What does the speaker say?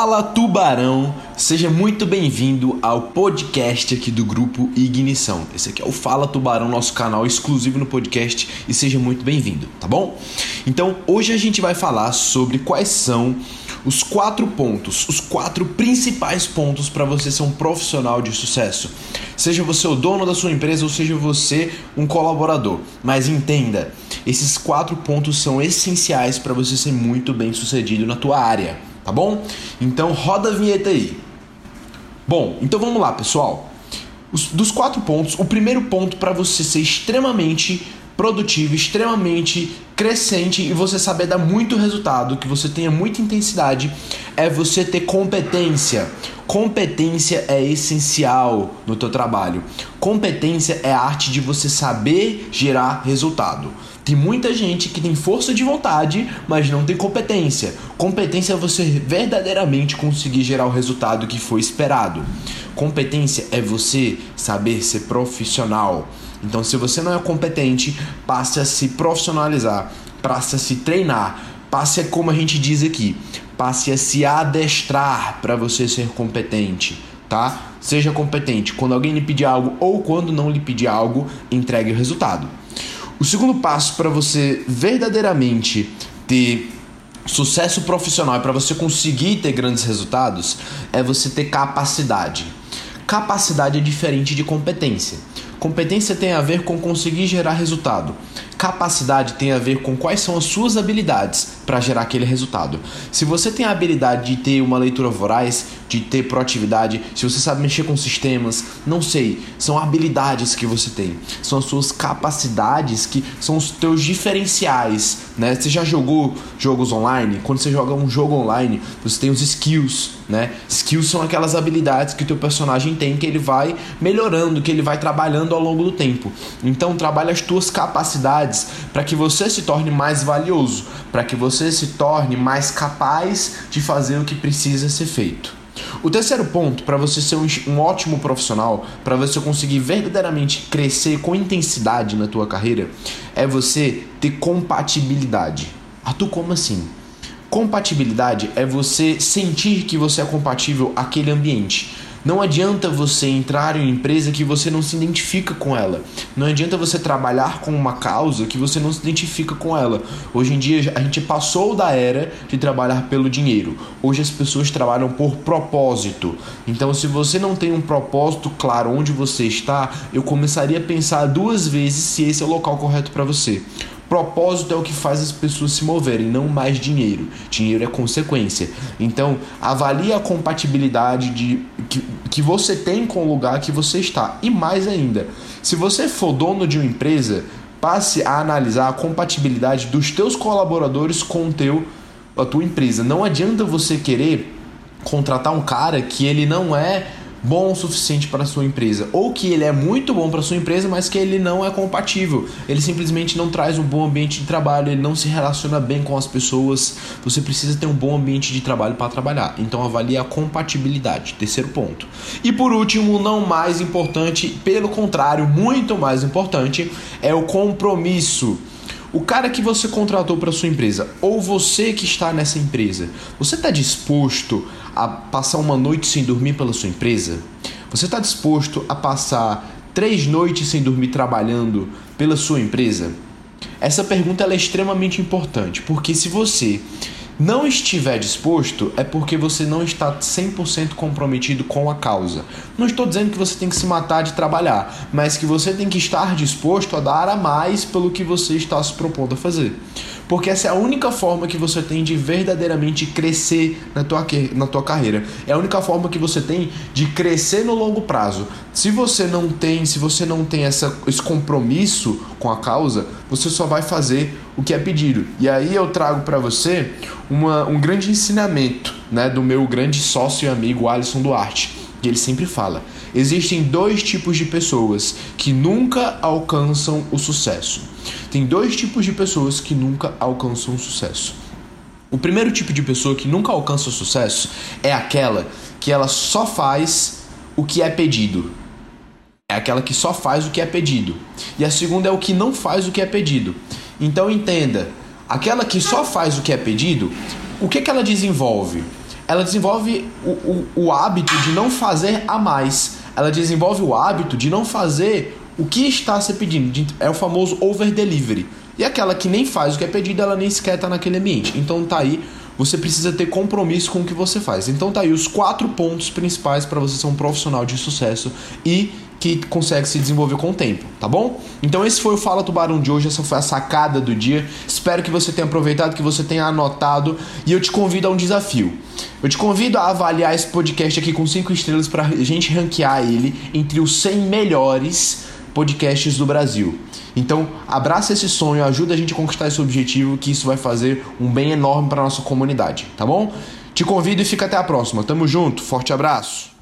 Fala Tubarão, seja muito bem-vindo ao podcast aqui do grupo Ignição. Esse aqui é o Fala Tubarão, nosso canal exclusivo no podcast e seja muito bem-vindo, tá bom? Então, hoje a gente vai falar sobre quais são os quatro pontos, os quatro principais pontos para você ser um profissional de sucesso. Seja você o dono da sua empresa ou seja você um colaborador. Mas entenda, esses quatro pontos são essenciais para você ser muito bem sucedido na tua área tá bom? Então roda a vinheta aí. Bom, então vamos lá, pessoal. Os, dos quatro pontos, o primeiro ponto para você ser extremamente produtivo, extremamente crescente e você saber dar muito resultado, que você tenha muita intensidade, é você ter competência. Competência é essencial no teu trabalho. Competência é a arte de você saber gerar resultado. Tem muita gente que tem força de vontade, mas não tem competência. Competência é você verdadeiramente conseguir gerar o resultado que foi esperado. Competência é você saber ser profissional. Então, se você não é competente, passe a se profissionalizar, passe a se treinar, passe a, como a gente diz aqui, passe a se adestrar para você ser competente, tá? Seja competente. Quando alguém lhe pedir algo ou quando não lhe pedir algo, entregue o resultado. O segundo passo para você verdadeiramente ter sucesso profissional e para você conseguir ter grandes resultados é você ter capacidade. Capacidade é diferente de competência. Competência tem a ver com conseguir gerar resultado. Capacidade tem a ver com quais são as suas habilidades para gerar aquele resultado. Se você tem a habilidade de ter uma leitura voraz, de ter proatividade, se você sabe mexer com sistemas, não sei, são habilidades que você tem, são as suas capacidades que são os teus diferenciais, né? Você já jogou jogos online? Quando você joga um jogo online, você tem os skills, né? Skills são aquelas habilidades que o teu personagem tem que ele vai melhorando, que ele vai trabalhando ao longo do tempo. Então trabalha as tuas capacidades para que você se torne mais valioso, para que você se torne mais capaz de fazer o que precisa ser feito. O terceiro ponto, para você ser um, ótimo profissional, para você conseguir verdadeiramente crescer com intensidade na tua carreira, é você ter compatibilidade. Arthur, como assim? Compatibilidade é você sentir que você é compatível àquele ambiente. Não adianta você entrar em uma empresa que você não se identifica com ela. Não adianta você trabalhar com uma causa que você não se identifica com ela. Hoje em dia a gente passou da era de trabalhar pelo dinheiro. Hoje as pessoas trabalham por propósito. Então, se você não tem um propósito claro onde você está, eu começaria a pensar duas vezes se esse é o local correto para você. Propósito é o que faz as pessoas se moverem, não mais dinheiro. Dinheiro é consequência. Então, avalie a compatibilidade de, que, que você tem com o lugar que você está. E mais ainda, se você for dono de uma empresa, passe a analisar a compatibilidade dos teus colaboradores com o teu, a tua empresa. Não adianta você querer contratar um cara que ele não é bom o suficiente para sua empresa, ou que ele é muito bom para sua empresa, mas que ele não é compatível. Ele simplesmente não traz um bom ambiente de trabalho, ele não se relaciona bem com as pessoas. Você precisa ter um bom ambiente de trabalho para trabalhar. Então avalie a compatibilidade, terceiro ponto. E por último, não mais importante, pelo contrário, muito mais importante, é o compromisso. O cara que você contratou para sua empresa, ou você que está nessa empresa, você está disposto a passar uma noite sem dormir pela sua empresa? Você está disposto a passar três noites sem dormir trabalhando pela sua empresa? Essa pergunta é extremamente importante, porque se você não estiver disposto, é porque você não está 100% comprometido com a causa. Não estou dizendo que você tem que se matar de trabalhar, mas que você tem que estar disposto a dar a mais pelo que você está se propondo a fazer porque essa é a única forma que você tem de verdadeiramente crescer na tua, na tua carreira. É a única forma que você tem de crescer no longo prazo. Se você não tem, se você não tem essa, esse compromisso com a causa, você só vai fazer o que é pedido. E aí eu trago para você uma, um grande ensinamento né, do meu grande sócio e amigo Alisson Duarte. E ele sempre fala: existem dois tipos de pessoas que nunca alcançam o sucesso. Tem dois tipos de pessoas que nunca alcançam o sucesso. O primeiro tipo de pessoa que nunca alcança o sucesso é aquela que ela só faz o que é pedido. É aquela que só faz o que é pedido. E a segunda é o que não faz o que é pedido. Então entenda, aquela que só faz o que é pedido, o que, que ela desenvolve? ela desenvolve o, o, o hábito de não fazer a mais. Ela desenvolve o hábito de não fazer o que está se pedindo. É o famoso over delivery. E aquela que nem faz o que é pedido, ela nem sequer está naquele ambiente. Então tá aí, você precisa ter compromisso com o que você faz. Então tá aí os quatro pontos principais para você ser um profissional de sucesso e que consegue se desenvolver com o tempo, tá bom? Então esse foi o Fala Tubarão de hoje, essa foi a sacada do dia. Espero que você tenha aproveitado, que você tenha anotado e eu te convido a um desafio. Eu te convido a avaliar esse podcast aqui com cinco estrelas para a gente ranquear ele entre os 100 melhores podcasts do Brasil. Então, abraça esse sonho, ajuda a gente a conquistar esse objetivo, que isso vai fazer um bem enorme para nossa comunidade, tá bom? Te convido e fica até a próxima. Tamo junto, forte abraço.